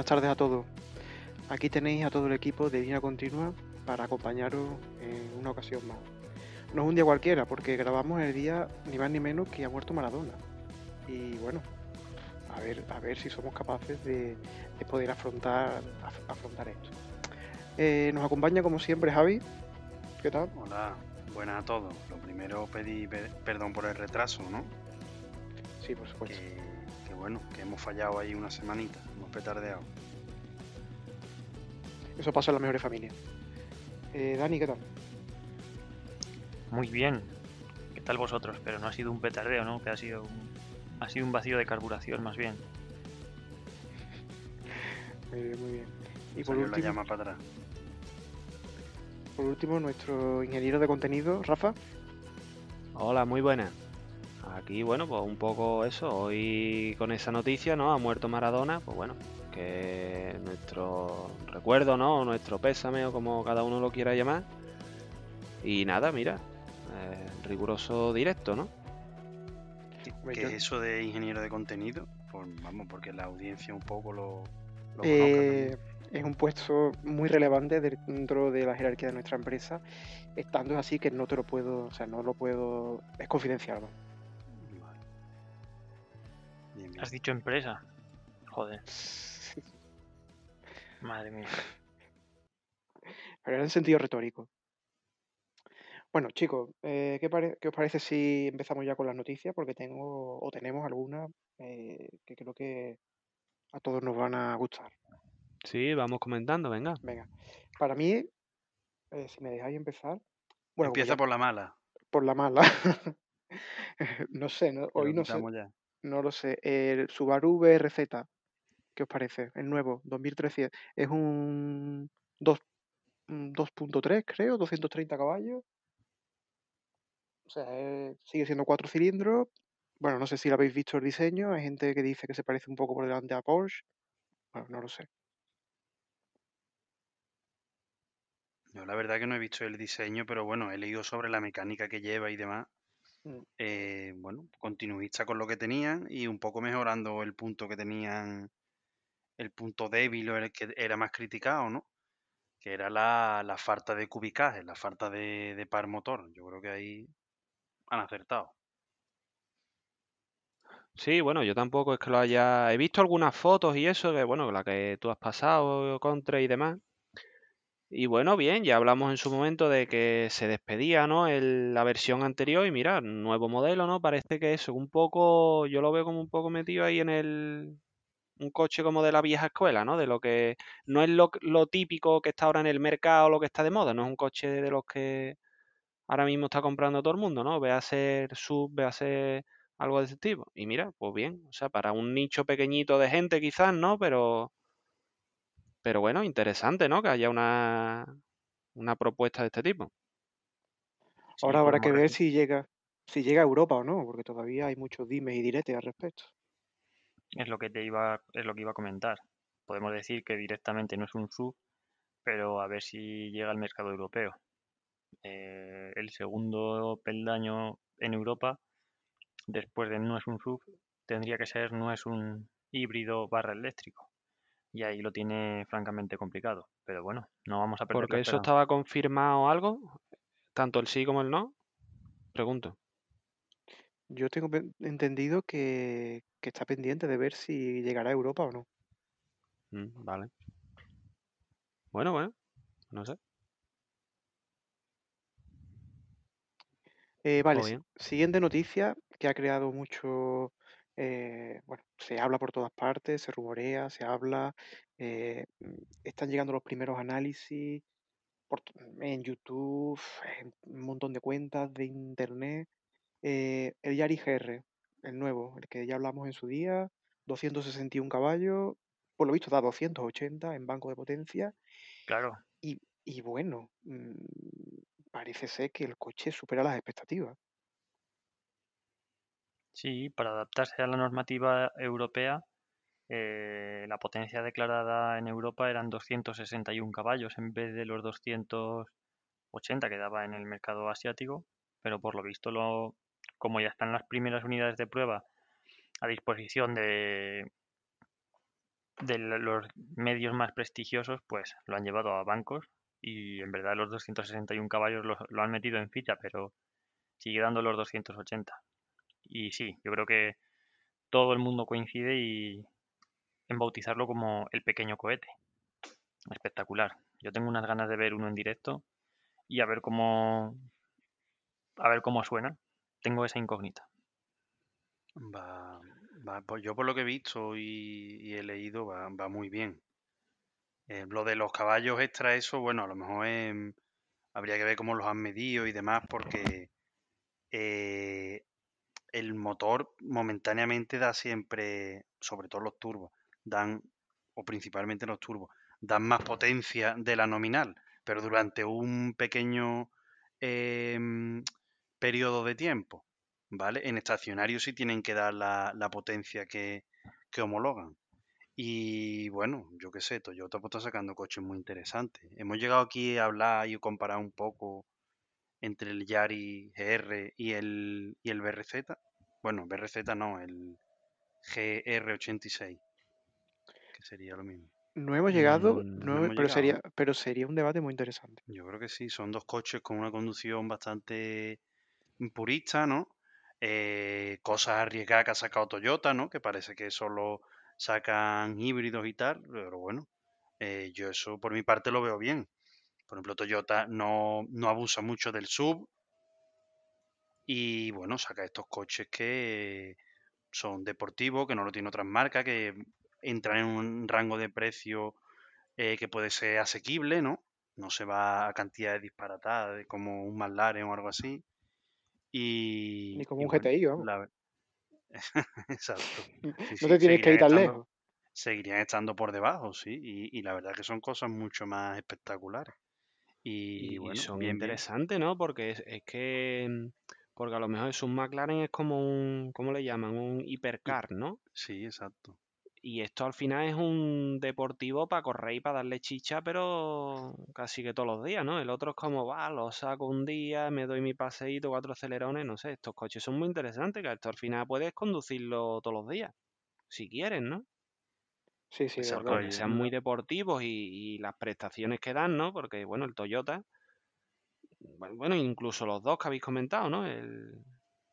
Buenas tardes a todos. Aquí tenéis a todo el equipo de Línea Continua para acompañaros en una ocasión más. No es un día cualquiera, porque grabamos el día ni más ni menos que ha muerto Maradona. Y bueno, a ver, a ver si somos capaces de, de poder afrontar, af- afrontar esto. Eh, nos acompaña como siempre Javi. ¿Qué tal? Hola, buenas a todos. Lo primero pedí pe- perdón por el retraso, ¿no? Sí, por supuesto. Que bueno, que hemos fallado ahí una semanita, hemos petardeado. Eso pasa en las mejores familias. Eh, Dani, ¿qué tal? Muy bien. ¿Qué tal vosotros? Pero no ha sido un petardeo, ¿no? Que ha sido un, ha sido un vacío de carburación, más bien. Muy bien, muy bien. Y por Salió la último, llama para atrás. por último, nuestro ingeniero de contenido, Rafa. Hola, muy buenas. Aquí, bueno, pues un poco eso. Hoy con esa noticia, ¿no? Ha muerto Maradona, pues bueno, que nuestro recuerdo, ¿no? Nuestro pésame o como cada uno lo quiera llamar. Y nada, mira, eh, riguroso directo, ¿no? ¿Qué, es eso de ingeniero de contenido? Pues vamos, porque la audiencia un poco lo, lo Eh, es un puesto muy relevante dentro de la jerarquía de nuestra empresa. Estando así que no te lo puedo, o sea, no lo puedo, es confidencial. vamos. Bien, bien. Has dicho empresa. Joder, madre mía. Pero era en sentido retórico. Bueno, chicos, eh, ¿qué, os parece si empezamos ya con las noticias? Porque tengo o tenemos algunas eh, que creo que a todos nos van a gustar. Sí, vamos comentando, venga. Venga, para mí, eh, si me dejáis empezar, bueno, Empieza ya por la mala. por la mala, no sé, no- hoy no sé, ya. No lo sé. El Subaru BRZ, ¿qué os parece? El nuevo, 2300, es un 2.3, creo, 230 caballos. O sea, eh, sigue siendo cuatro cilindros. Bueno, no sé si lo habéis visto el diseño. Hay gente que dice que se parece un poco por delante a Porsche. Bueno, no lo sé. Yo la verdad que no he visto el diseño, pero bueno, he leído sobre la mecánica que lleva y demás. Mm. Eh, bueno, continuista con lo que tenían y un poco mejorando el punto que tenían, el punto débil o el que era más criticado, ¿no? Que era la, la falta de cubicaje, la falta de, de par motor. Yo creo que ahí han acertado. Sí, bueno, yo tampoco es que lo haya... He visto algunas fotos y eso, que bueno, la que tú has pasado, contra y demás. Y bueno, bien, ya hablamos en su momento de que se despedía, ¿no? El- la versión anterior y mira, nuevo modelo, ¿no? Parece que eso, un poco, yo lo veo como un poco metido ahí en el, un coche como de la vieja escuela, ¿no? De lo que no es lo, lo típico que está ahora en el mercado, lo que está de moda, no es un coche de los que ahora mismo está comprando todo el mundo, ¿no? Ve a ser sub, ve a ser algo de ese tipo. Y mira, pues bien, o sea, para un nicho pequeñito de gente quizás, ¿no? Pero, pero bueno, interesante, ¿no? Que haya una, una propuesta de este tipo. Ahora habrá podemos que ver si llega, si llega a Europa o no, porque todavía hay muchos dimes y diretes al respecto. Es lo que te iba, es lo que iba a comentar. Podemos decir que directamente no es un sub, pero a ver si llega al mercado europeo. Eh, el segundo peldaño en Europa, después de no es un sub, tendría que ser no es un híbrido barra eléctrico. Y ahí lo tiene francamente complicado. Pero bueno, no vamos a perder la Porque eso estaba confirmado algo, tanto el sí como el no. Pregunto. Yo tengo entendido que, que está pendiente de ver si llegará a Europa o no. Mm, vale. Bueno, bueno, no sé. Eh, vale, siguiente noticia que ha creado mucho, eh, bueno, se habla por todas partes, se rumorea, se habla, eh, mm, están llegando los primeros análisis por t- en YouTube, en un montón de cuentas de internet. eh, el Yaris GR, el nuevo, el que ya hablamos en su día, 261 caballos, por lo visto da 280 en banco de potencia Claro, y, y bueno, mm, parece ser que el coche supera las expectativas. Sí, para adaptarse a la normativa europea, eh, la potencia declarada en Europa eran 261 caballos en vez de los 280 que daba en el mercado asiático, pero por lo visto, lo, como ya están las primeras unidades de prueba a disposición de, de los medios más prestigiosos, pues lo han llevado a bancos y en verdad los 261 caballos lo, lo han metido en ficha, pero sigue dando los 280. Y sí, yo creo que todo el mundo coincide y en bautizarlo como el pequeño cohete. Espectacular. Yo tengo unas ganas de ver uno en directo y a ver cómo a ver cómo suena. Tengo esa incógnita. Va, va, pues yo por lo que he visto y, he leído va, va muy bien. Eh, lo de los caballos extra, eso, bueno, a lo mejor habría que ver cómo los han medido y demás, porque eh, el motor momentáneamente da siempre, sobre todo los turbos, dan, o principalmente los turbos, dan más potencia de la nominal, pero durante un pequeño em, periodo de tiempo, ¿vale? En estacionario sí tienen que dar la, la potencia que, que homologan. Y bueno, yo qué sé, Toyota pues, está sacando coches muy interesantes. Hemos llegado aquí a hablar y comparar un poco entre el Yaris GR y el, y el BRZ. Bueno, BRZ no, el GR86, que sería lo mismo. No hemos llegado, no no hemos- hemos pero, llegado, sería, pero sería un debate muy interesante. Yo creo que sí, son dos coches con una conducción bastante purista, ¿no? Eh, cosas arriesgadas que ha sacado Toyota, ¿no? Que parece que solo sacan híbridos y tal, pero bueno, eh, yo eso por mi parte lo veo bien. Por ejemplo, Toyota no, no abusa mucho del sub y bueno, saca estos coches que son deportivos, que no lo tienen otras marcas, que entran en un rango de precio eh, que puede ser asequible, ¿no? No se va a cantidades disparatadas como un McLaren o algo así. Y, Ni como y un bueno, GTI, vamos. la Exacto. Sí, No te tienes que ir tan lejos. seguirían estando por debajo, sí. Y, y la verdad que son cosas mucho más espectaculares. Y Y bueno, son bien, interesantes, ¿no? Porque es, es que. mm, Porque a lo mejor es un McLaren es como un. ¿Cómo le llaman? Un hipercar, ¿no? sí, exacto. Y esto al final es un deportivo para correr y para darle chicha, pero casi que todos los días, ¿no? El otro es como, va, lo saco un día, me doy mi paseíto, cuatro acelerones, no sé. Estos coches son muy interesantes, que esto al final puedes conducirlo todos los días, si quieres, ¿no? Sí, sí, de. Porque ahí- sean muy deportivos y, y las prestaciones que dan, ¿no? Porque, bueno, el Toyota, bueno, incluso los dos que habéis comentado, ¿no? El,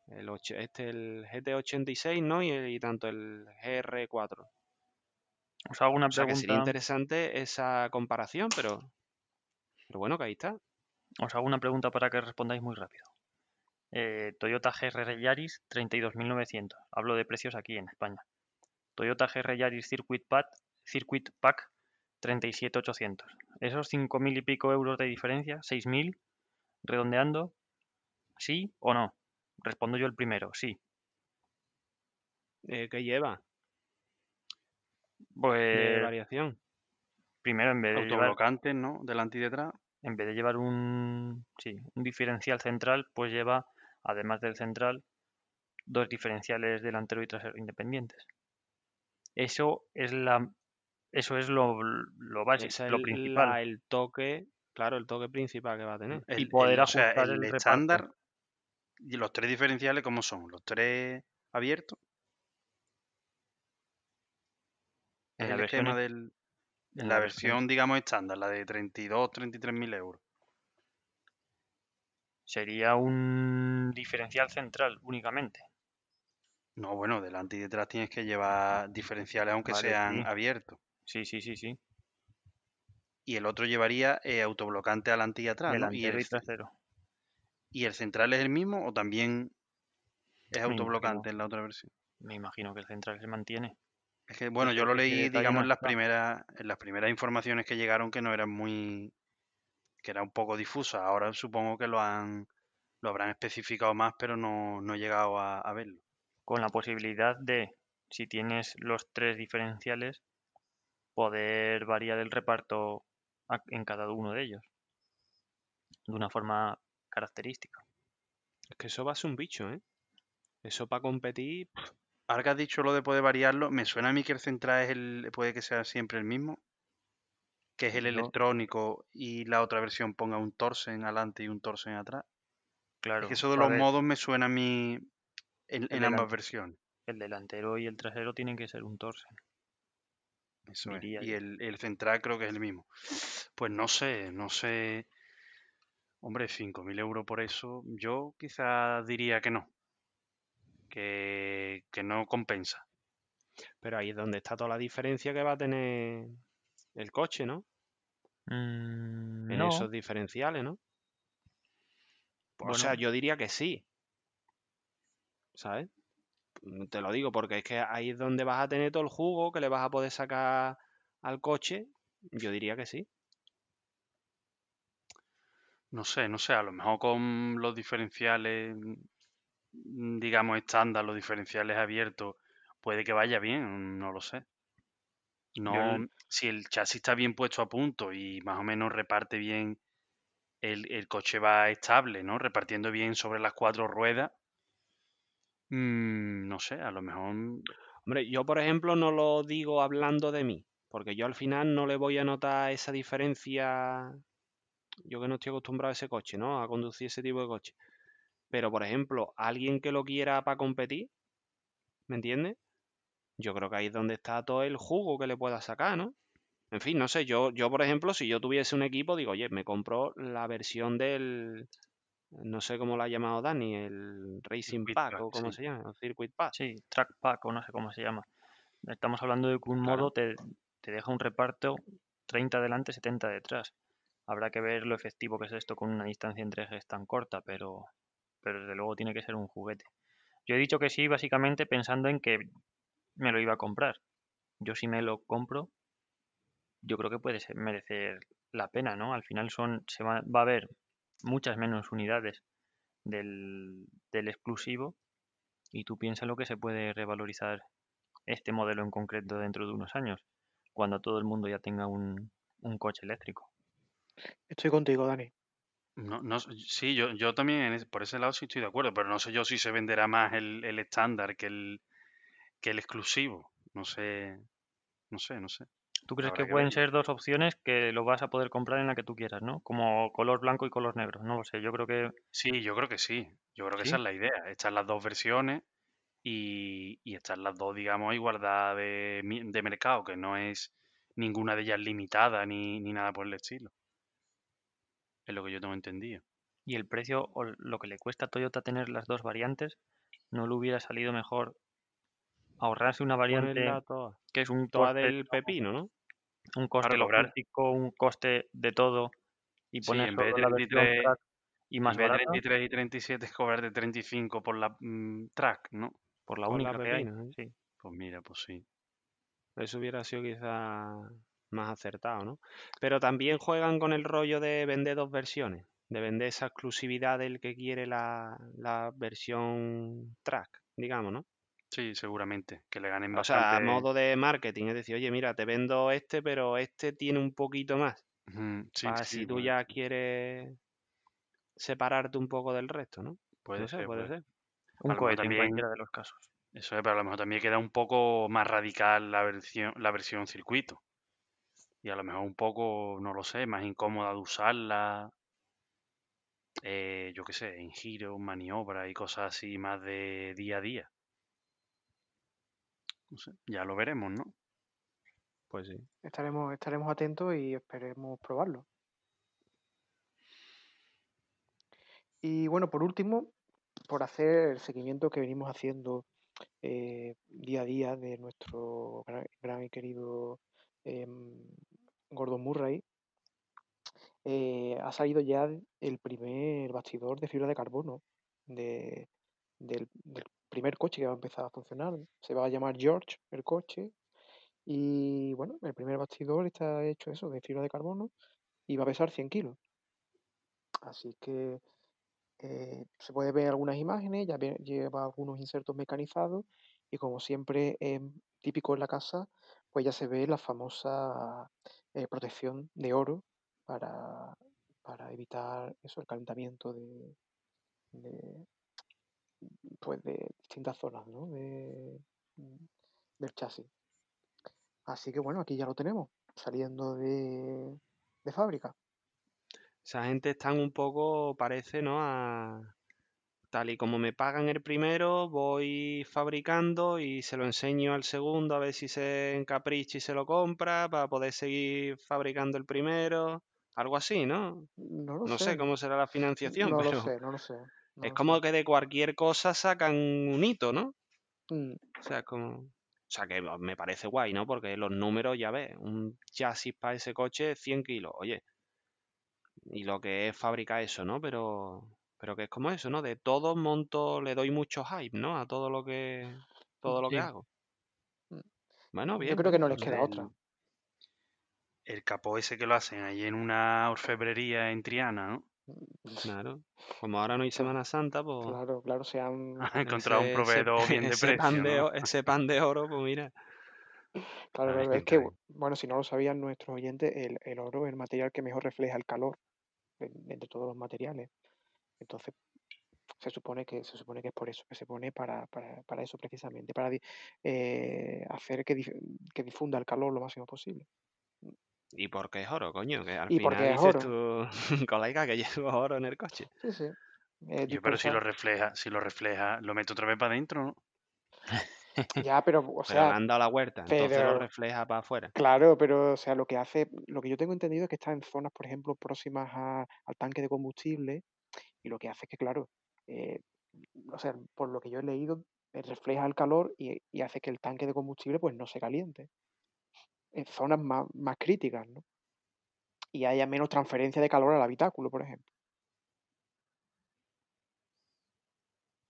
el, este, el GT86, ¿no? Y, el- y tanto el GR4. Os hago una O sea que sería pregunta, interesante esa comparación, pero, pero bueno, que ahí está. os hago una pregunta para que respondáis muy rápido. Eh, Toyota GR Yaris 32.900. Hablo de precios aquí en España. Toyota GR Yaris Circuit Pack, Circuit Pack 37.800. Esos 5.000 y pico euros de diferencia, 6.000, redondeando, ¿sí o no? Respondo yo el primero, sí. Eh, ¿Qué lleva de Pues variación? primero en vez de llevar, ¿no? Delante y detrás. en vez de llevar un, sí, un diferencial central, pues lleva, además del central, dos diferenciales delantero y trasero independientes. Eso es la, eso es lo, lo básico, es lo el, principal. la- el toque, claro, el toque principal que va a tener. Y El, poder el- o sea, ajustar el estándar y los tres diferenciales, ¿cómo son? Los tres abiertos. En la el versión, esquema es- del. en En la la versión versión, digamos, estándar, la de 32, 33 mil euros. sería un diferencial central únicamente. No, bueno, delante y detrás tienes que llevar diferenciales aunque Vale, sean sí. abiertos. Sí, sí, sí, sí. Y el otro llevaría eh, autoblocante adelante y atrás, ¿no? Y el, y trasero. ¿Y el central es el mismo o también es imagino, autoblocante en la otra versión? me imagino que el central se mantiene. Es que, bueno, yo lo leí, digamos, en las primeras, en las primeras informaciones que llegaron que no eran muy, que era un poco difusa. Ahora supongo que lo han, lo habrán especificado más, pero no, no he llegado a, a verlo. Con la posibilidad de, si tienes los tres diferenciales, poder variar el reparto en cada uno de ellos. De una forma característica. Es que eso va a ser un bicho, ¿eh? Eso para competir, Ahora que has dicho lo de poder variarlo, me suena a mí que el central es el, puede que sea siempre el mismo, que es el electrónico y la otra versión ponga un torsen adelante y un torsen atrás. Es que claro, eso de los ver, modos me suena a mí en, ambas delan- versiones. el delantero y el trasero tienen que ser un torsen. Eso es. diría Y el, el central creo que es el mismo. Pues no sé, no sé. Hombre, 5.000 euros por eso, yo quizás diría que no. Que, que no compensa. Pero ahí es donde está toda la diferencia que va a tener el coche, ¿no? Mm, En no, esos diferenciales, ¿no? Pues, O sea, yo diría que sí. ¿Sabes? Mm, Te lo digo porque es que ahí es donde vas a tener todo el jugo que le vas a poder sacar al coche. Yo diría que sí. No sé, no sé, a lo mejor con los diferenciales, mm, digamos, estándar, los diferenciales abiertos, puede que vaya bien, no lo sé. No, el- si el chasis está bien puesto a punto y más o menos reparte bien, el, el coche va estable, ¿no? Repartiendo bien sobre las cuatro ruedas. Mm, no sé, a lo mejor Hombre, yo por ejemplo no lo digo hablando de mí, porque yo al final no le voy a notar esa diferencia, yo que no estoy acostumbrado a ese coche, ¿no? A conducir ese tipo de coche. Pero por ejemplo, alguien que lo quiera para competir, ¿me entiendes? Yo creo que ahí es donde está todo el jugo que le pueda sacar, ¿no? En fin, no sé, yo, yo por ejemplo, si yo tuviese un equipo, digo, oye, me compro la versión del, no sé cómo lo ha llamado Dani, el Racing Circuit Pack Track, o cómo sí. se llama, el Circuit Pack. sí, track pack o no sé cómo se llama. Estamos hablando de que un Claro. modo te, te deja un reparto 30 delante, 70 detrás. Habrá que ver lo efectivo que es esto con una distancia entre ejes tan corta, pero, pero desde luego tiene que ser un juguete. Yo he dicho que sí, básicamente pensando en que me lo iba a comprar. Yo si me lo compro, yo creo que puede ser- merecer la pena, ¿no? Al final son, se va, va a haber muchas menos unidades del, del exclusivo y tú piensas lo que se puede revalorizar este modelo en concreto dentro de unos años, cuando todo el mundo ya tenga un, un coche eléctrico. Estoy contigo, Dani. No, no, sí, yo, yo también en ese- por ese lado sí estoy de acuerdo, pero no sé yo si se venderá más el, el estándar que el, que el exclusivo. No sé, no sé, no sé. ¿Tú crees que que pueden ser dos opciones que lo vas a poder comprar en la que tú quieras, ¿no? Como color blanco y color negro. No lo sé, yo creo que Sí, yo creo que sí. Yo creo que esa es la idea. Están las dos versiones y, y están las dos, digamos, a igualdad de, mercado, que no es ninguna de ellas limitada ni, ni nada por el estilo. Es lo que yo tengo entendido. Y el precio o lo que le cuesta a Toyota tener las dos variantes, ¿no le hubiera salido mejor ahorrarse una variante que es un toda del pepino, ¿no? Un coste Claro, logístico, un coste de todo y Sí, poner en vez solo de la versión 33, track y en más vez de barata 33 y 37 es cobrar de 35 por la mm, track, ¿no? por la Por la única que hay. ¿eh? Sí. Pues mira, pues sí. Eso hubiera sido quizá más acertado, ¿no? Pero también juegan con el rollo de vender dos versiones, de vender esa exclusividad del que quiere la, la versión track, digamos, ¿no? Sí, seguramente. Que le ganen O sea, a bastante. modo de marketing, es decir, oye, mira, te vendo este, pero este tiene un poquito más. Ujú, Sí, Para sí, si tú ya quieres separarte un poco del resto, ¿no? Puede No ser, puede puede ser. Un cohete en también, cualquiera de los casos. eso es, pero a lo mejor también queda un poco más radical la versión, la versión circuito. Y a lo mejor un poco, no lo sé, más incómoda de usarla. eh, yo qué sé, en giro, maniobra y cosas así más de día a día. No sé, ya lo veremos, ¿no? Pues sí. Estaremos, estaremos atentos y esperemos probarlo. Y bueno, por último, por hacer el seguimiento que venimos haciendo eh, día a día de nuestro gran, gran y querido em, Gordon Murray, eh, ha salido ya el primer bastidor de fibra de carbono de- del, del primer coche que va a empezar a funcionar. Se va a llamar George el coche. Y bueno, el primer bastidor está hecho eso, de fibra de carbono, y va a pesar 100 kilos. Así que eh, se puede ver algunas imágenes, ya lleva algunos insertos mecanizados y como siempre es típico en la casa, pues ya se ve la famosa eh, protección de oro para, para evitar eso, el calentamiento de, pues de distintas zonas ¿no? de, del chasis. Así que bueno, aquí ya lo tenemos, saliendo de, de fábrica. Esa gente están un poco, parece, ¿no? A, tal y como me pagan el primero, voy fabricando y se lo enseño al segundo a ver si se encapricha y se lo compra para poder seguir fabricando el primero. Algo así, ¿no? No lo No sé. sé cómo será la financiación, No lo pero sé, no lo sé. No es como que de cualquier cosa sacan un hito, ¿no? Mm, O sea, como... O sea, que me parece guay, ¿no? Porque los números, ya ves, un chasis para ese coche, 100 kilos, oye. Y lo que es fabricar eso, ¿no? Pero, pero que es como eso, ¿no? De todo monto, le doy mucho hype, ¿no? A todo lo que, todo lo que hago. Mm. Bueno, Yo bien, creo que no les queda otra. El capó ese que lo hacen ahí en una orfebrería en Triana, ¿no? Claro. Como ahora no hay. Semana Santa, pues Claro, claro, se han... Ha encontrado un ese, ese, proveedor bien de ese pan precio, de, ¿no? o- ese pan de oro, pues mira. Claro, es que, bueno, si no lo sabían nuestros oyentes, el, el oro es el material que mejor refleja el calor de, de- de todos los materiales. Entonces, se supone que se supone que es por eso, que se pone para, para, para eso precisamente, para eh, hacer que, dif- que difunda el calor lo máximo posible. ¿Y por qué es oro, coño? Que al Y porque final es dices oro. tú, colega, que llevo oro en el coche. Sí, sí. eh, Yo, pero si lo refleja, si lo refleja, lo meto otra vez para adentro, ¿no? Ya, pero, o Pero le sea, han dado la vuelta, entonces lo pero, refleja para afuera. claro, pero, o sea, lo que hace, lo que yo tengo entendido es que está en zonas, por ejemplo, próximas a- al tanque de combustible, y lo que hace es que, claro, eh, o sea, por lo que yo he leído, eh, refleja el calor y, y hace que el tanque de combustible, pues, no se caliente. En zonas más, más críticas, ¿no? Y haya menos transferencia de calor al habitáculo, por ejemplo.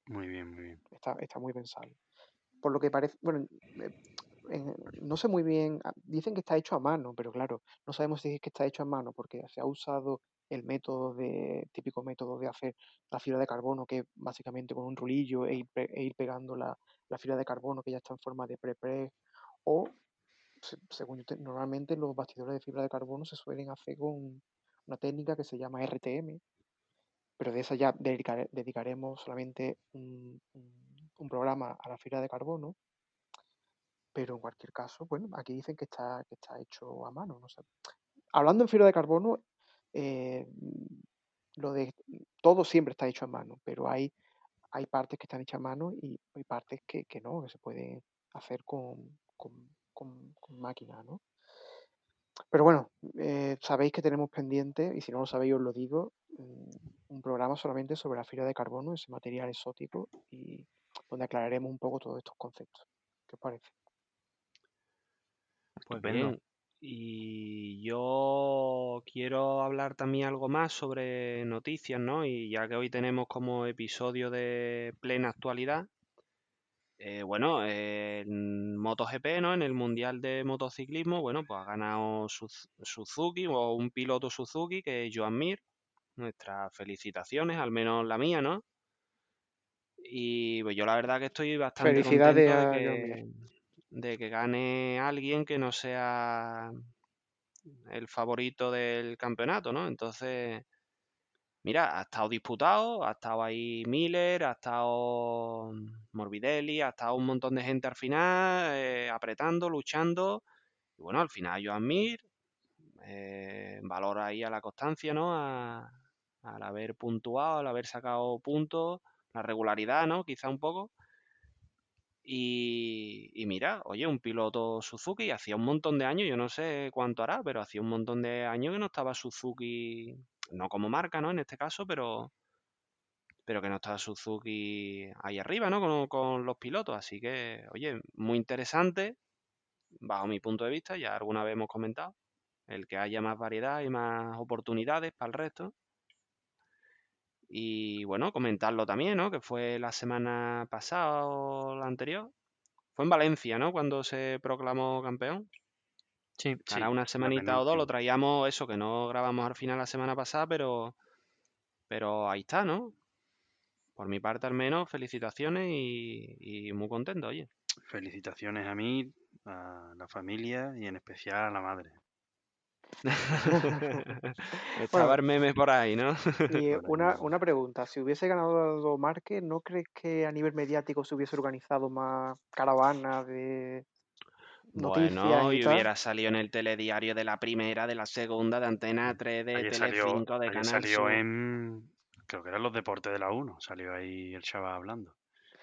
Muy bien, muy bien. Está, está muy pensado. Por lo que parece, bueno, eh, en- no sé muy bien, ah, dicen que está hecho a mano, pero claro, no sabemos si es que está hecho a mano porque se ha usado el método de, típico método de hacer la fibra de carbono, que es básicamente con un rulillo e ir, pe- e ir pegando la, la fibra de carbono que ya está en forma de pre-press, o según yo te- normalmente los bastidores de fibra de carbono se suelen hacer con una técnica que se llama RTM, pero de esa ya dedicare- dedicaremos solamente un, programa a la fibra de carbono, pero en cualquier caso, bueno, aquí dicen que está, que está hecho a mano. Hablando en fibra de carbono, eh, lo de todo siempre está hecho a mano, pero hay, hay partes que están hechas a mano y hay partes que, que no, que se pueden hacer con, con, con máquina, ¿no? Pero bueno, eh, sabéis que tenemos pendiente, y si no lo sabéis os lo digo, mm, un programa solamente sobre la fibra de carbono, ese material exótico, y donde aclararemos un poco todos estos conceptos. ¿Qué os parece? Pues bien, y yo quiero hablar también algo más sobre noticias, ¿no? Y ya que hoy tenemos como episodio de plena actualidad, eh, bueno, eh, en MotoGP, ¿no? En el Mundial de Motociclismo, bueno, pues ha ganado Suz- Suzuki o un piloto Suzuki que es Joan Mir. Nuestras felicitaciones, al menos la mía, ¿no? Y pues yo la verdad que estoy bastante Felicidades contento de que, de que gane alguien que no sea el favorito del campeonato, ¿no? Entonces, mira, ha estado disputado, ha estado ahí Miller, ha estado Morbidelli, ha estado un montón de gente al final, eh, apretando, luchando. Y bueno, al final Joan Mir eh, valora ahí a la constancia, ¿no? A- al haber puntuado, al haber sacado puntos, la regularidad, ¿no? Quizá un poco. Y, y mira, oye, un piloto Suzuki, hacía un montón de años, yo no sé cuánto hará, pero hacía un montón de años que no estaba Suzuki, no como marca, ¿no? En este caso, pero, pero que no estaba Suzuki ahí arriba, ¿no? Con, con los pilotos. Así que, oye, muy interesante, bajo mi punto de vista, ya alguna vez hemos comentado, el que haya más variedad y más oportunidades para el resto. Y bueno, comentarlo también, ¿no? Que fue la semana pasada o la anterior. Fue en Valencia, ¿no? Cuando se proclamó campeón. Sí, Sí, Hará una semanita o dos, lo traíamos, eso que no grabamos al final la semana pasada, pero, pero ahí está, ¿no? Por mi parte al menos, felicitaciones y, y muy contento, oye. Felicitaciones a mí, a la familia y en especial a la madre. Estaba Bueno, el meme por ahí, ¿no? y una, una pregunta, si hubiese ganado Márquez, ¿no crees que a nivel mediático se hubiese organizado más caravanas de noticias Bueno, y y tal? hubiera salido en el telediario de la primera, de la segunda, de Antena 3, de Ayer salió, Telecinco, de ayer Canal salió Sur. en, Creo que eran los deportes de la 1, salió ahí el chaval hablando.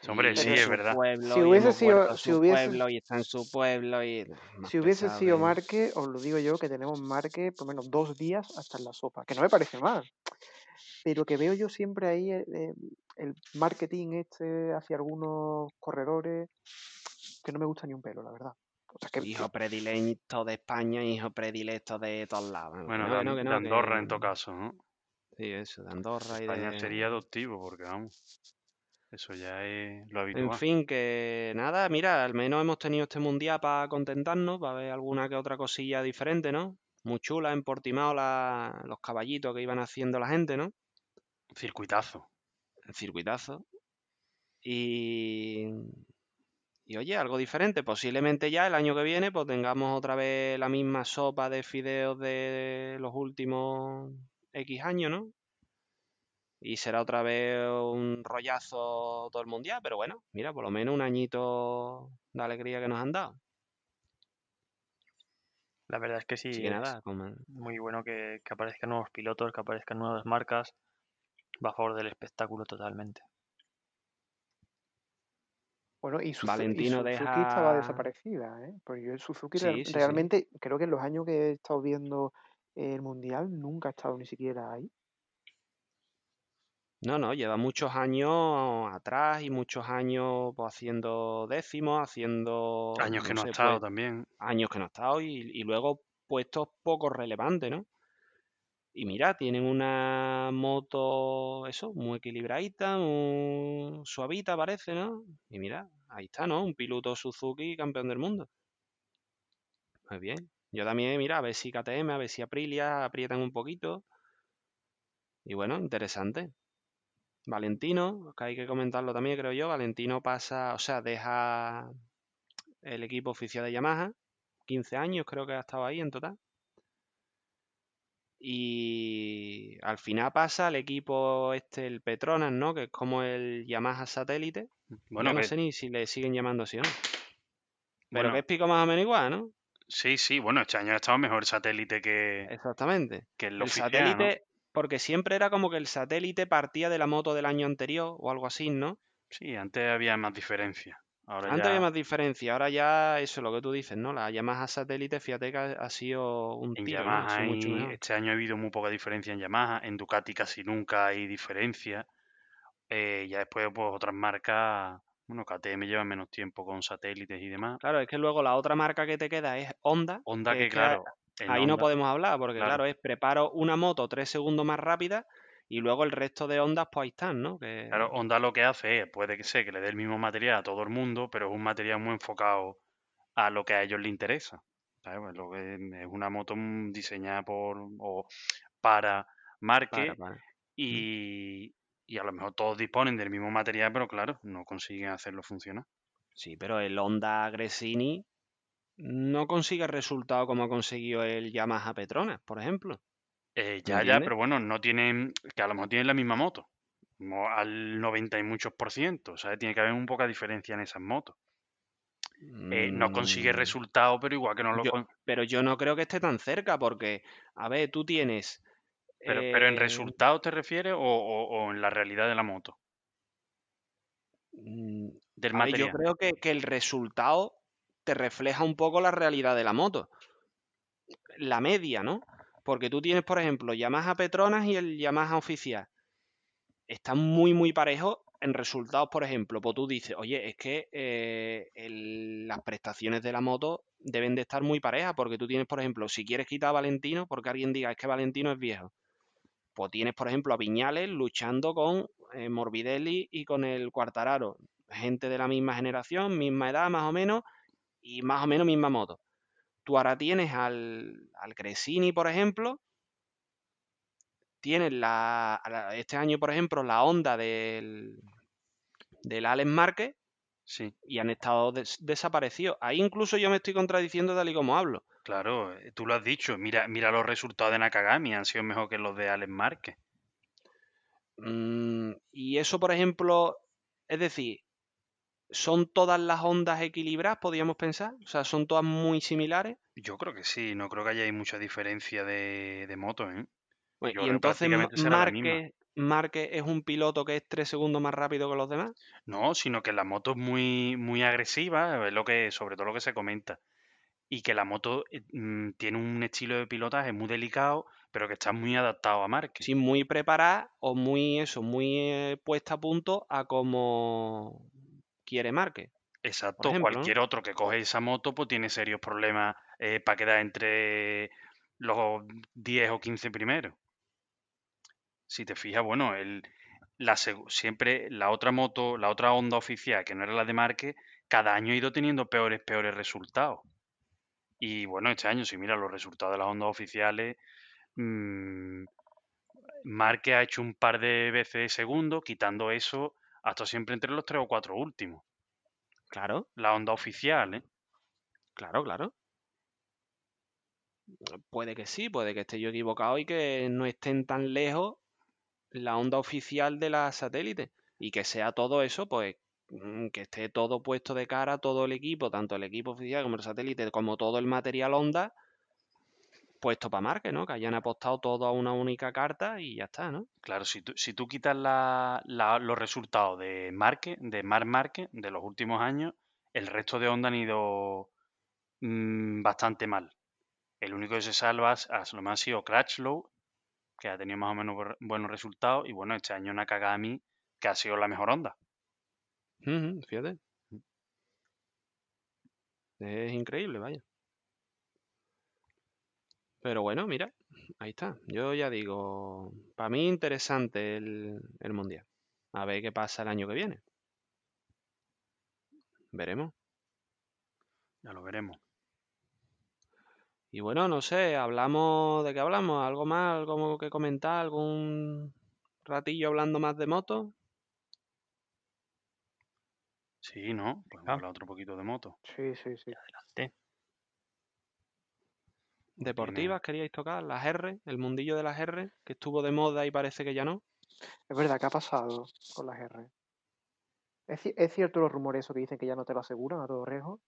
Sí, hombre, sí, es verdad. pueblo, Si hubiese sido- si su hubiese- pueblo y está en su pueblo y Si hubiese pesado sido que- Marque, os lo digo yo, que tenemos Marque por lo menos dos días hasta en la sopa, que no me parece mal, pero que veo yo siempre ahí el, el- el marketing este hacia algunos corredores que no me gusta ni un pelo, la verdad. Que, Hijo predilecto de España, hijo predilecto de todos lados. Bueno, de, no, que no, de Andorra que- en todo caso, ¿no? Sí, eso, de Andorra y España de... sería adoptivo, porque vamos, eso ya es lo habitual. En fin, que nada, mira, al menos hemos tenido este mundial para contentarnos, para ver alguna que otra cosilla diferente, ¿no? Muy chula en Portimao la- los caballitos que iban haciendo la gente, ¿no? Circuitazo. El circuitazo. Y... Y oye, algo diferente. Posiblemente ya el año que viene pues tengamos otra vez la misma sopa de fideos de los últimos X años, ¿no? Y será otra vez un rollazo todo el mundial, pero bueno, mira, por lo menos un añito de alegría que nos han dado. La verdad es que sí, que nada, muy bueno que, que aparezcan nuevos pilotos, que aparezcan nuevas marcas. Va a favor del espectáculo totalmente. Bueno, y, Suzu- y Valentino Suzuki deja- estaba desaparecida, ¿eh? Porque yo el Suzuki Sí, real- sí, sí. realmente, creo que en los años que he estado viendo el Mundial, nunca ha estado ni siquiera ahí. No, no, lleva muchos años atrás y muchos años pues, haciendo décimos, haciendo... Años que no ha sé, estado pues, también. años que no ha estado y, y luego puestos poco relevantes, ¿no? Y mira, tienen una moto, eso, muy equilibradita, muy suavita parece, ¿no? Y mira, ahí está, ¿no? Un piloto Suzuki campeón del mundo. Muy bien. Yo también, mira, a ver si KTM, a ver si Aprilia aprietan un poquito. Y bueno, interesante. Valentino, que hay que comentarlo también, creo yo. Valentino pasa, o sea, deja el equipo oficial de Yamaha. 15 años creo que ha estado ahí en total. Y al final pasa al equipo este, el Petronas, ¿no? Que es como el Yamaha satélite. Bueno, Yo no que- sé ni si le siguen llamando así o no. Pero bueno, es pico más o menos igual, ¿no? sí, sí, bueno, este año ha estado mejor satélite que, Exactamente. que el El oficial, ¿no? satélite, porque siempre era como que el satélite partía de la moto del año anterior o algo así, ¿no? Sí, antes había más diferencia. Ahora Antes ya... había más diferencia, ahora ya eso es lo que tú dices, ¿no? La Yamaha satélite, fíjate que ha, ha sido un En tiro, ¿no? Ha Yamaha sido mucho este año ha habido muy poca diferencia en Yamaha, en Ducati casi nunca hay diferencia. Eh, ya después, pues otras marcas, bueno, KTM lleva menos tiempo con satélites y demás. Claro, es que luego la otra marca que te queda es Honda. Honda que, claro, ahí no podemos hablar, porque claro. claro. es preparo una moto tres segundos más rápida y luego el resto de Hondas pues ahí están, ¿no? Que, Claro, Honda lo que hace es, puede que sea que le dé el mismo material a todo el mundo, pero es un material muy enfocado a lo que a ellos les interesa. ¿sabes? Pues lo que es una moto mm, diseñada por o para marque para- para. y, y a lo mejor todos disponen del mismo material, pero claro, no consiguen hacerlo funcionar. Sí, pero el Honda Gresini no consigue el resultado como ha conseguido el Yamaha Petronas, por ejemplo. Eh, ya, ya, pero bueno, no tienen, que a lo mejor tienen la misma moto, al 90 y muchos por ciento, ¿sabes? Tiene que haber un poca diferencia en esas motos. Eh, no consigue Mm, resultado, pero igual que no lo yo- con- Pero yo no creo que esté tan cerca, porque, a ver, tú tienes. pero, pero en eh, resultados te refieres o, o- o en la realidad de la moto, mm, del a ver, yo creo que, que el resultado te refleja un poco la realidad de la moto. La media, ¿no? Porque tú tienes, por ejemplo, Yamaha Petronas y el Yamaha oficial. Están muy, muy parejos en resultados, por ejemplo. Pues tú dices, oye, es que eh, las prestaciones de la moto deben de estar muy parejas, porque tú tienes, por ejemplo, si quieres quitar a Valentino, porque alguien diga, es que Valentino es viejo. Pues tienes, por ejemplo, a Viñales luchando con eh, Morbidelli y con el Quartararo. Gente de la misma generación, misma edad más o menos, y más o menos misma moto. Tú ahora tienes al, al Cresini, por ejemplo. Tienes la, la- este año, por ejemplo, la Honda del, del Alex Márquez Sí, y han estado des- desaparecidos. Ahí incluso yo me estoy contradiciendo tal y como hablo. claro, eh, tú lo has dicho, mira, mira los resultados de Nakagami, han sido mejor que los de Alex Márquez. Mm, y eso, por ejemplo, es decir, ¿son todas las ondas equilibradas, podríamos pensar? O sea, ¿son todas muy similares? Yo creo que sí, no creo que haya mucha diferencia de, de motos, ¿eh? Bueno, Yo y entonces. Márquez, Márquez es un piloto que es tres segundos más rápido que los demás. No, sino que la moto es muy, muy agresiva, es lo que, sobre todo lo que se comenta. Y que la moto eh, mm, tiene un estilo de pilotaje muy delicado, pero que está muy adaptado a Márquez. Sí, muy preparada o muy eso, muy eh, puesta a punto a como quiere Márquez. Exacto, ejemplo, ¿no? cualquier otro que coge esa moto pues tiene serios problemas para quedar entre los 10 o 15 primeros. Si te fijas, bueno, el, la, siempre la otra moto, la otra Honda oficial, que no era la de Márquez, cada año ha ido teniendo peores, peores resultados. Y bueno, este año, si mira los resultados de las Hondas oficiales, mm, Márquez ha hecho un par de veces segundo, quitando eso, hasta siempre entre los tres o cuatro últimos. Claro, La Honda oficial, ¿eh? claro, claro. Puede que sí, puede que esté yo equivocado y que no estén tan lejos la onda oficial de la satélite. Y que sea todo eso, pues, mm, que esté todo puesto de cara todo el equipo, tanto el equipo oficial como el satélite, como todo el material onda, puesto para Márquez, ¿no? Que hayan apostado todo a una única carta y ya está, ¿no? Claro, si tú, si tú quitas la- la- los resultados de Marque, de Marc Márquez de los últimos años, el resto de Honda han ido mm, bastante mal. El único que se salva a lo más ha sido Crutchlow, que ha tenido más o menos bu- buenos resultados, y bueno, este año Nakagami, que ha sido la mejor Honda. Ujú, fíjate. Es increíble, vaya. Pero bueno, mira, ahí está. Yo ya digo, para mí interesante el, el Mundial. A ver qué pasa el año que viene. Veremos. Ya lo veremos. Y bueno, no sé, hablamos de qué hablamos, algo más, algo que comentar, algún ratillo hablando más de moto. Sí, ¿no? Podemos Ah. hablar otro poquito de moto. Sí, sí, sí. Adelante. Deportivas, queríais tocar, las R, el mundillo de las R, que estuvo de moda y parece que ya no. Es verdad, ¿qué ha pasado con las R? ¿Es, es cierto los rumores esos que dicen que ya no te lo aseguran a todo riesgo?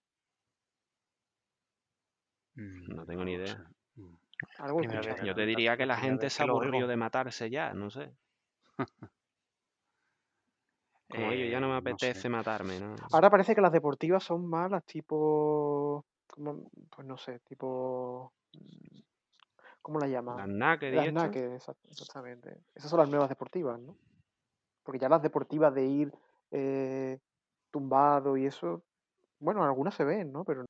Mm, No tengo ni idea. Mm. Algo vez. Yo te diría que la gente se aburrió de matarse ya, no sé. Como oye, ya no me Eh, no sé. apetece matarme, ¿no? Ahora parece que las deportivas son más las tipo... como- pues no sé, tipo... mm, ¿Cómo las llaman? Las naked Las naked, exact- exactamente. Esas son las nuevas deportivas, ¿no? Porque ya las deportivas de ir eh, tumbado y eso, bueno, algunas se ven, ¿no? Pero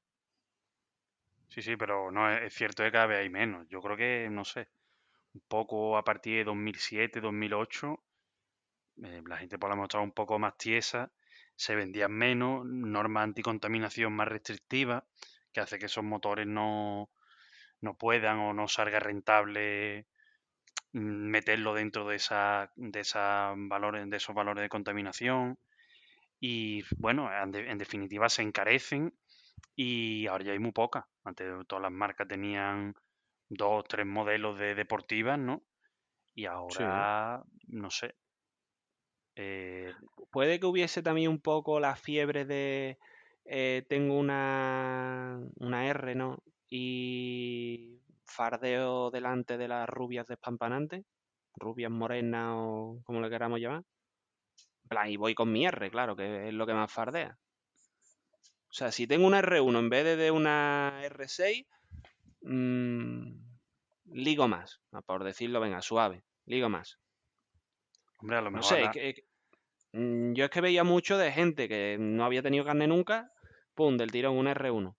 Sí, sí, pero no, es, es cierto que cada vez hay menos. Yo creo que, no sé, un poco a partir de 2007, 2008, eh, la gente por la mostrado un poco más tiesa, se vendían menos, normas anticontaminación más restrictivas, que hace que esos motores no, no puedan o no salga rentable mm, meterlo dentro de esa, de esa valores, de esos valores de contaminación. Y bueno, en definitiva se encarecen y ahora ya hay muy pocas. Antes todas las marcas tenían dos, tres modelos de deportivas, ¿no? Y ahora, no sé. eh, Puede que hubiese también un poco la fiebre de eh, tengo una, una R, ¿no? Y fardeo delante de las rubias despampanantes, rubias morenas o como le queramos llamar. Plan, y voy con mi R, claro, que es lo que más fardea. O sea, si tengo una R1 en vez de, de una R6, mm, ligo más, ah, por decirlo, venga, suave, ligo más. hombre, a lo No mejor sé, la- es que- es que- mm, yo es que veía mucho de gente que no había tenido carne nunca, pum, del tirón un R1.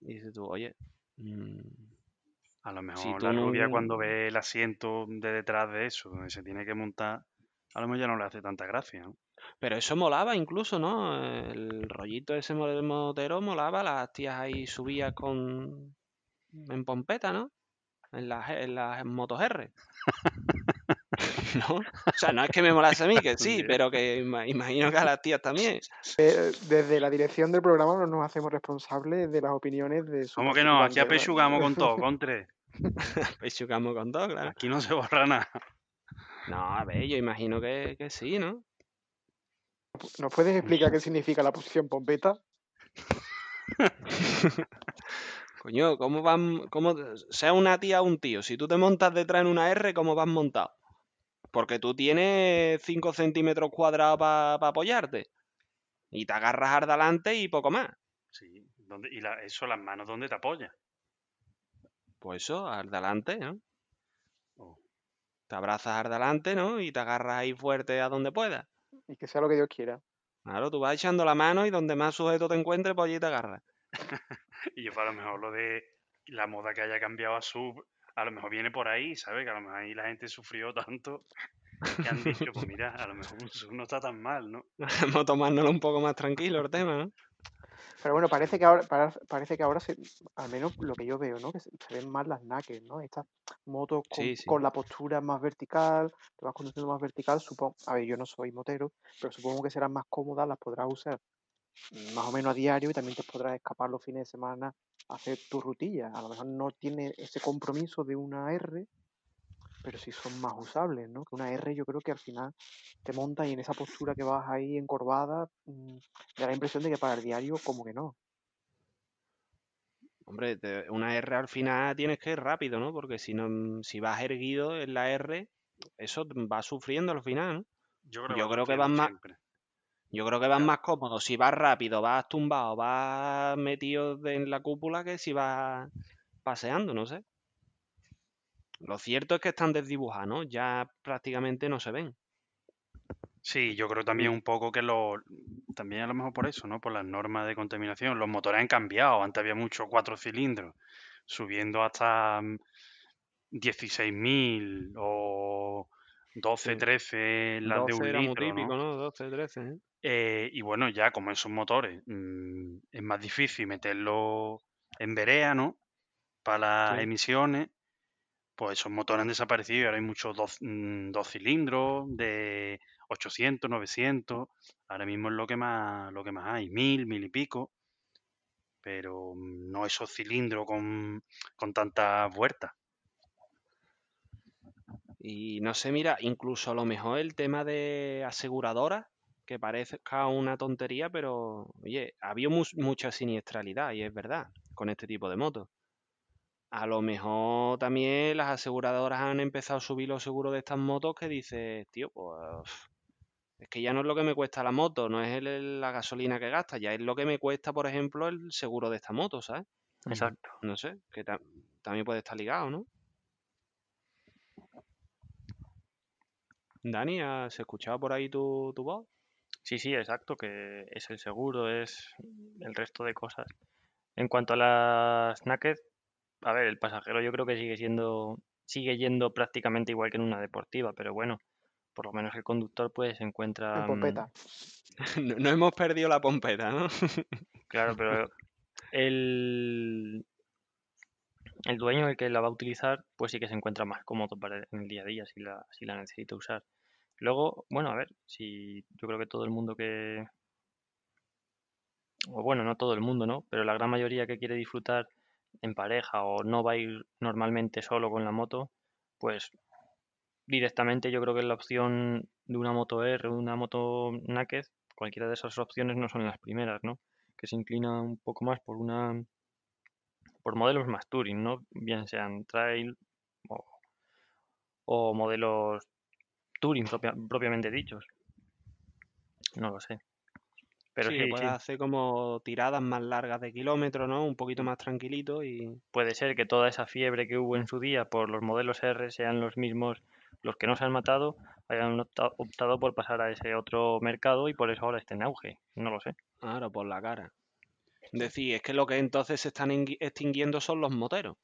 Y dices tú, oye, mm, a lo mejor si la rubia no- cuando ve el asiento de detrás de eso, donde se tiene que montar, a lo mejor ya no le hace tanta gracia, ¿no? pero eso molaba incluso, ¿no? El rollito ese mo- del motero molaba, las tías ahí subías con en pompeta, ¿no? En las, en las motos R. ¿No? O sea, no es que me molase a mí, que sí, pero que ima- imagino que a las tías también. eh, desde la dirección del programa no nos hacemos responsables de las opiniones de su ¿Cómo que no? Aquí apechugamos con todo, con tres. Pechucamos con todo, claro. Aquí no se borra nada. No, a ver, yo imagino que, que sí, ¿no? ¿Nos puedes explicar qué significa la posición pompeta? Coño, ¿cómo van, cómo, sea una tía o un tío, si tú te montas detrás en una R, ¿cómo vas montado? Porque tú tienes 5 centímetros cuadrados para apoyarte. Y te agarras al delante y poco más. Sí. ¿Dónde- y la- eso, las manos, ¿dónde te apoyas? Pues eso, al delante, ¿no? Oh. Te abrazas al delante, ¿no? Y te agarras ahí fuerte a donde puedas. Y que sea lo que Dios quiera. Claro, tú vas echando la mano y donde más sujeto te encuentres, pues allí te agarras. Y yo, pues, a lo mejor lo de la moda que haya cambiado a sub, a lo mejor viene por ahí, ¿sabes? Que a lo mejor ahí la gente sufrió tanto que han dicho, pues mira, a lo mejor no está tan mal, ¿no? Vamos a tomárnoslo un poco más tranquilo el tema, ¿no? Pero bueno, parece que ahora, para- parece que ahora se, al menos lo que yo veo, ¿no? Que se, se ven más las naked, ¿no? Estas motos con, Sí, sí. con la postura más vertical, te vas conduciendo más vertical, supongo, a ver, yo no soy motero, pero supongo que serán más cómodas, las podrás usar más o menos a diario y también te podrás escapar los fines de semana a hacer tu rutilla. A lo mejor no tiene ese compromiso de una R, pero sí son más usables, ¿no? Que una R yo creo que al final te montas y en esa postura que vas ahí encorvada, mm, da la impresión de que para el diario como que no. Hombre, te- una R al final tienes que ir rápido, ¿no? Porque si no, si vas erguido en la R, eso va sufriendo al final, ¿no? Yo creo, Yo va creo que van más- siempre. Yo creo que vas más cómodo si vas rápido, vas tumbado, vas metido de- en la cúpula que si vas paseando, no sé. Lo cierto es que están desdibujados, ¿no? Ya prácticamente no se ven. Sí, yo creo también un poco que lo... También a lo mejor por eso, ¿no? Por las normas de contaminación. Los motores han cambiado. Antes había muchos cuatro cilindros, subiendo hasta mm, 16.000 o 12, Sí. 13 las de 12 un era muy litro, ¿no? típico, ¿no? 12, 13, ¿eh? Eh, y bueno, ya como esos motores mm, es más difícil meterlos en vereda, ¿no? Para las Sí. emisiones, pues esos motores han desaparecido y ahora hay muchos dos, mm, dos cilindros de 800, 900. Ahora mismo es lo que más, lo que más hay, mil, mil y pico. Pero no esos cilindros con, con tantas vueltas. Y no sé, mira, incluso a lo mejor el tema de aseguradoras, que parezca una tontería, pero oye, ha habido mus- mucha siniestralidad, y es verdad, con este tipo de motos. A lo mejor también las aseguradoras han empezado a subir los seguros de estas motos que dices, tío, pues es que ya no es lo que me cuesta la moto, no es el- el- la gasolina que gasta, ya es lo que me cuesta, por ejemplo, el seguro de esta moto, ¿sabes? Exacto. No sé, que ta- también puede estar ligado, ¿no? Dani, ¿has escuchado por ahí tu, tu voz? Sí, sí, exacto, que es el seguro, es el resto de cosas. En cuanto a las naked, a ver, el pasajero yo creo que sigue siendo, sigue yendo prácticamente igual que en una deportiva, pero bueno, por lo menos el conductor pues se encuentra... En mm, pompeta. No, no hemos perdido la pompeta, ¿no? Claro, pero el, el dueño, el que la va a utilizar, pues sí que se encuentra más cómodo para en el día a día si la, si la necesita usar. Luego, bueno, a ver, si yo creo que todo el mundo que, o bueno, no todo el mundo, ¿no? Pero la gran mayoría que quiere disfrutar en pareja o no va a ir normalmente solo con la moto, pues directamente yo creo que la opción de una moto R o una moto naked, cualquiera de esas opciones no son las primeras, ¿no? Que se inclina un poco más por una por modelos más touring, ¿no? Bien sean trail o modelos propia- propiamente dichos. No lo sé. Pero sí, sí, que puedes sí. hacer como tiradas más largas de kilómetros, ¿no? Un poquito más tranquilito y... Puede ser que toda esa fiebre que hubo en su día por los modelos R sean los mismos los que no se han matado, hayan opta- optado por pasar a ese otro mercado y por eso ahora esté en auge. No lo sé. Claro, por la cara. Decir, es que lo que entonces se están extinguiendo son los moteros.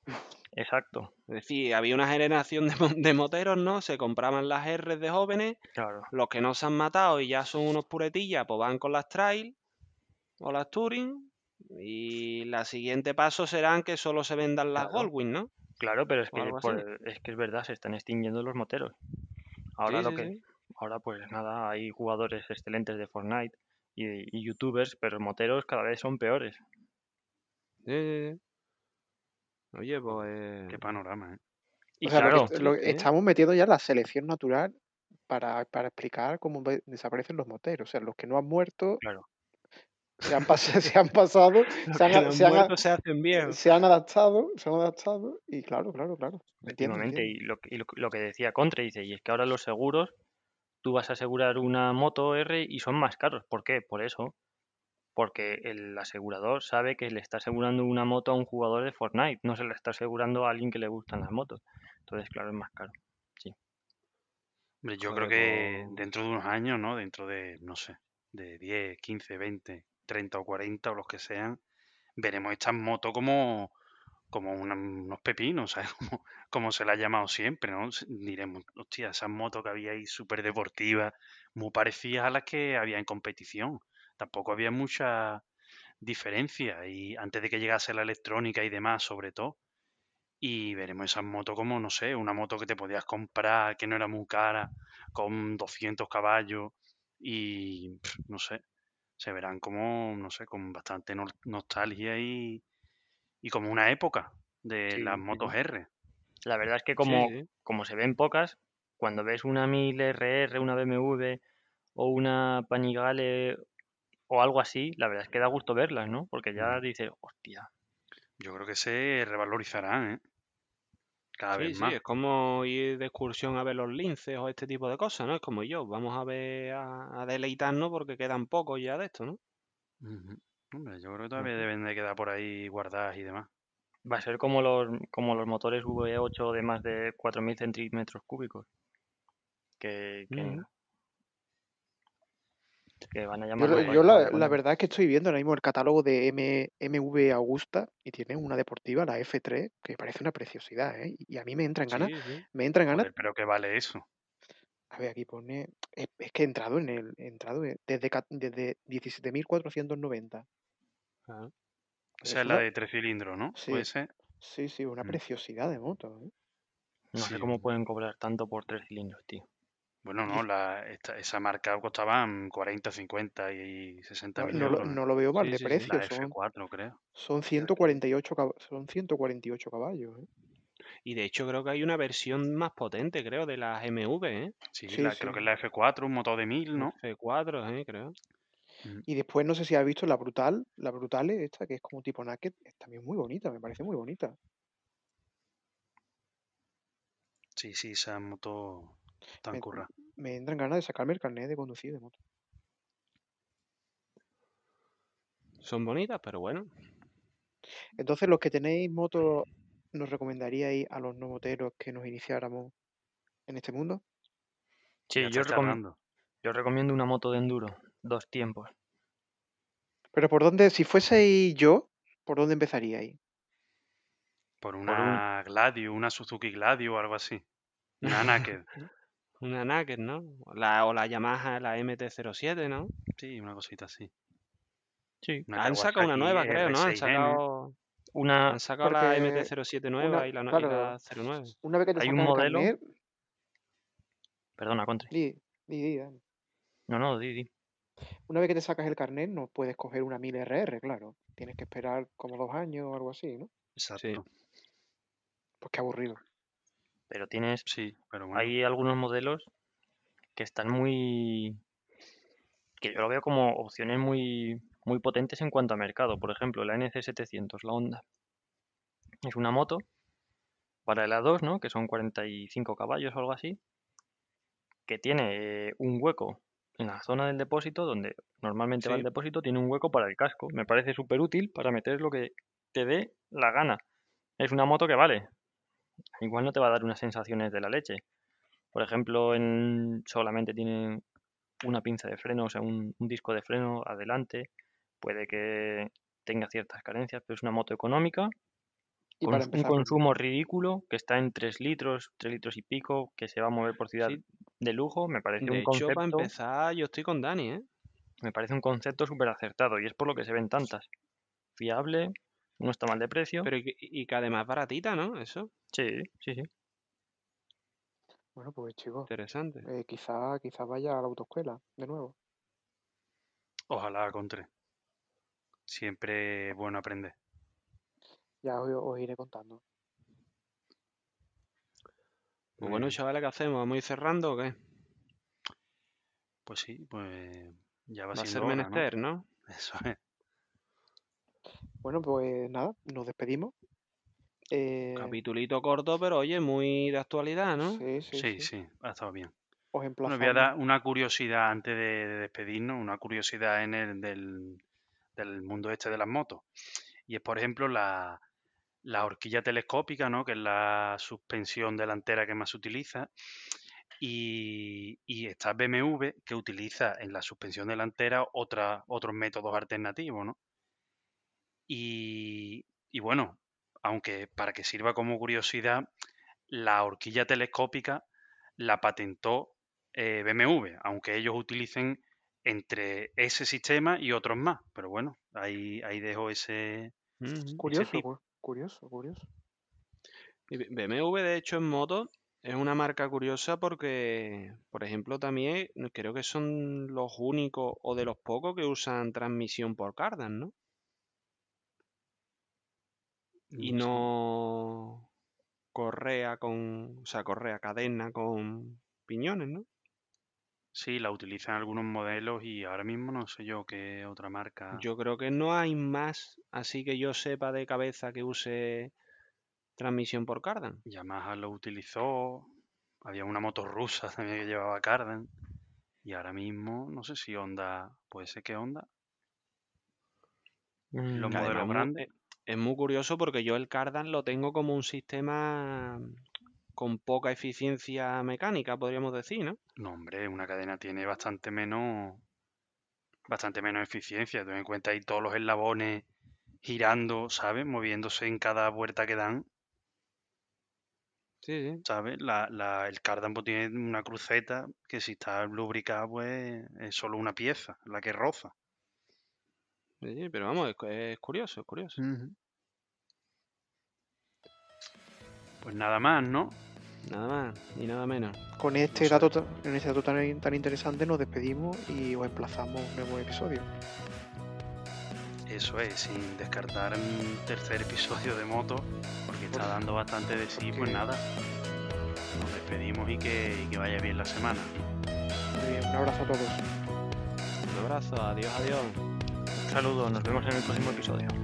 Exacto, Es decir, había una generación de, mo- de moteros, ¿no? Se compraban las R de jóvenes, claro. los que no se han matado y ya son unos puretillas, pues van con las trail o las touring. Y la siguiente paso serán que solo se vendan las Claro. Goldwing, ¿no? Claro, pero es que, es que es verdad, se están extinguiendo los moteros. Ahora Sí, lo sí, que, sí. ahora pues nada, hay jugadores excelentes de Fortnite y, y youtubers, pero los moteros cada vez son peores. Sí. Oye, pues... Qué panorama, ¿eh? Y O sea, claro, lo- ¿eh? estamos metiendo ya la selección natural para, para explicar cómo desaparecen los moteros. O sea, los que no han muerto claro, se han, pas- se han pasado, se han, se han hacen viejos. se han adaptado, se han adaptado y claro, claro, claro. Entiendo, y lo, que- y lo, que- lo que decía Contre, dice, y es que ahora los seguros, tú vas a asegurar una moto R y son más caros. ¿Por qué? Por eso. Porque el asegurador sabe que le está asegurando una moto a un jugador de Fortnite, no se le está asegurando a alguien que le gustan las motos. Entonces, claro, es más caro. Hombre, yo creo que dentro de unos años, ¿no? Dentro de, no sé, de 10, 15, 20, 30 o 40 o los que sean, veremos estas motos como, como una- unos pepinos, ¿sabes? Como, se la ha llamado siempre, ¿no? Diremos, hostia, esas motos que había ahí súper deportivas, muy parecidas a las que había en competición. Tampoco había mucha diferencia y antes de que llegase la electrónica y demás, sobre todo. Y veremos esas motos como, no sé, una moto que te podías comprar, que no era muy cara, con 200 caballos y, no sé, se verán como, no sé, con bastante nostalgia y, y como una época de Sí, las sí, motos sí. R. La verdad es que Sí, como, sí. como se ven pocas, cuando ves una 1000 RR, una BMW o una Panigale o algo así, la verdad es que da gusto verlas, ¿no? Porque ya Mm. dices, hostia, Yo creo que se revalorizarán, ¿eh? Cada Sí, vez sí, más. es como ir de excursión a ver los linces o este tipo de cosas, ¿no? Es como yo, vamos a ver, a, a deleitarnos porque quedan pocos ya de esto, ¿no? Hombre, yo creo que todavía deben de quedar por ahí guardadas y demás. va a ser como los, como los motores V8 de más de 4.000 centímetros cúbicos. Que, que, Ujú. que van a Yo, llamar la, yo la verdad es que estoy viendo ahora mismo el catálogo de M, MV Augusta y tiene una deportiva, la F3, que parece una preciosidad, ¿eh? Y a mí me entra en ganas, Sí, sí. me entra en ganas, pero ¿qué vale eso? a ver, aquí pone, es, es que he entrado en el, he entrado en- desde, desde 17.490. Esa Es es la una, de tres cilindros, ¿no? sí, Puede ser. sí, sí, una Mm. preciosidad de moto, ¿eh? No sé Sí. cómo pueden cobrar tanto por tres cilindros, tío. Bueno, no, la, esta- esa marca costaban 40, 50 y 60 no, mil no lo, euros. ¿eh? no lo veo mal Sí, de sí, sí. precio, La son, F4, creo. son Hostia, 148, cab- son 148 caballos, ¿eh? Y de hecho creo que hay una versión más potente, creo, de las MV, ¿eh? Sí, Sí, la, sí. creo que es la F4, un motor de 1000, ¿no? F4, ¿eh? Creo. Mm. Y después no sé si has visto la brutal, la brutale esta, que es como tipo naked, es también muy bonita, me parece muy bonita. Sí, sí, esa moto tan Me, curra. me entran ganas de sacarme el carnet de conducir de moto. Son bonitas, pero bueno. Entonces, los que tenéis moto, ¿nos recomendaríais a los no moteros que nos iniciáramos en este mundo? Sí, yo, está recom- charlando. yo recomiendo una moto de enduro, dos tiempos. Pero por dónde, si fueseis yo, ¿por dónde empezaríais? Por un- una Gladio, una Suzuki Gladio o algo así. Una Naked. Una Naked, ¿no? La, o la Yamaha, la MT-07, ¿no? Sí, una cosita así. Sí, Una Han sacado una nueva, creo, ¿no? Han R6N. sacado, una, han sacado la Porque MT-07 nueva una, y la, y claro, la 09. una vez que te hay un modelo, carnet, perdona, Contre. di, di, di, dale. No, no, di, di. Una vez que te sacas el carnet no puedes coger una 1000 RR, claro. Tienes que esperar como dos años o algo así, ¿no? Sí. Exacto. Pues qué aburrido. Pero tienes, Sí, pero bueno. hay algunos modelos que están muy, que yo lo veo como opciones muy, muy potentes en cuanto a mercado. Por ejemplo, la NC700, la Honda. Es una moto para el A2, ¿no? Que son 45 caballos o algo así. Que tiene eh, un hueco en la zona del depósito, donde normalmente va el depósito, tiene un hueco para el casco. Me parece súper útil para meter lo que te dé la gana. Es una moto que vale. Igual no te va a dar unas sensaciones de la leche. Por ejemplo, en solamente tiene una pinza de freno, o sea, un, un disco de freno adelante. Puede que tenga ciertas carencias, pero es una moto económica con un consumo ridículo, que está en 3 litros, 3 litros y pico, que se va a mover por ciudad Sí, de lujo, me parece de un hecho, para concepto, empezar, yo estoy con Dani, ¿eh? me parece un concepto súper acertado y es por lo que se ven tantas. Fiable, no está mal de precio. Pero y, que- y que además baratita, ¿no? Eso, Sí, sí, sí. bueno, pues chicos, interesante. eh, quizá, quizá vaya a la autoescuela de nuevo. Ojalá contra. Siempre es bueno aprender. Ya os, os iré contando. Pues bueno, chavales, ¿qué hacemos? ¿Vamos a ir cerrando o qué? Pues sí, pues ya va Va a ser menester, ¿no? Eso es. Bueno, pues nada, nos despedimos. Eh, Capitulito corto, pero oye, muy de actualidad, ¿no? sí, sí, Sí, sí. sí, ha estado bien. Os Bueno, emplazamos. voy a dar una curiosidad antes de, de despedirnos, una curiosidad en el del, del mundo este de las motos. Y es, por ejemplo, la, la horquilla telescópica, ¿no? Que es la suspensión delantera que más se utiliza. Y, y está BMW que utiliza en la suspensión delantera otra, otros métodos alternativos, ¿no? Y, y bueno, aunque para que sirva como curiosidad, la horquilla telescópica la patentó eh, BMW, aunque ellos utilicen entre ese sistema y otros más. Pero bueno, ahí, ahí dejo ese... Ujú. Curioso. Cu- curioso, curioso. Y BMW, de hecho, en moto es una marca curiosa porque, por ejemplo, también creo que son los únicos o de los pocos que usan transmisión por cardan, ¿no? Y no correa con, o sea, correa, cadena con piñones, ¿no? Sí, la utilizan algunos modelos y ahora mismo no sé yo qué otra marca. Yo creo que no hay más, así que yo sepa de cabeza que use transmisión por cardan. Yamaha lo utilizó, había una moto rusa también que llevaba cardan. Y ahora mismo no sé si Honda, puede ser que Honda, los además modelos grandes. es muy curioso porque yo el cardan lo tengo como un sistema con poca eficiencia mecánica, podríamos decir, ¿no? No, hombre, una cadena tiene bastante menos, bastante menos eficiencia. Ten en cuenta ahí todos los eslabones girando, ¿sabes? Moviéndose en cada vuelta que dan, Sí, sí. ¿sabes? La, la- el cardan pues, tiene una cruceta que si está lubricada, pues es solo una pieza, la que roza. Sí, sí, pero vamos, es curioso, es curioso. Pues nada más, ¿no? Nada más y nada menos. Con este dato, en este dato tan, tan interesante nos despedimos y os emplazamos un nuevo episodio. Eso es, sin descartar un tercer episodio de moto, porque está dando bastante de sí, pues nada. Nos despedimos y que, y que vaya bien la semana. Muy bien, un abrazo a todos. Un abrazo, adiós, adiós. Un saludo, nos vemos en el próximo episodio.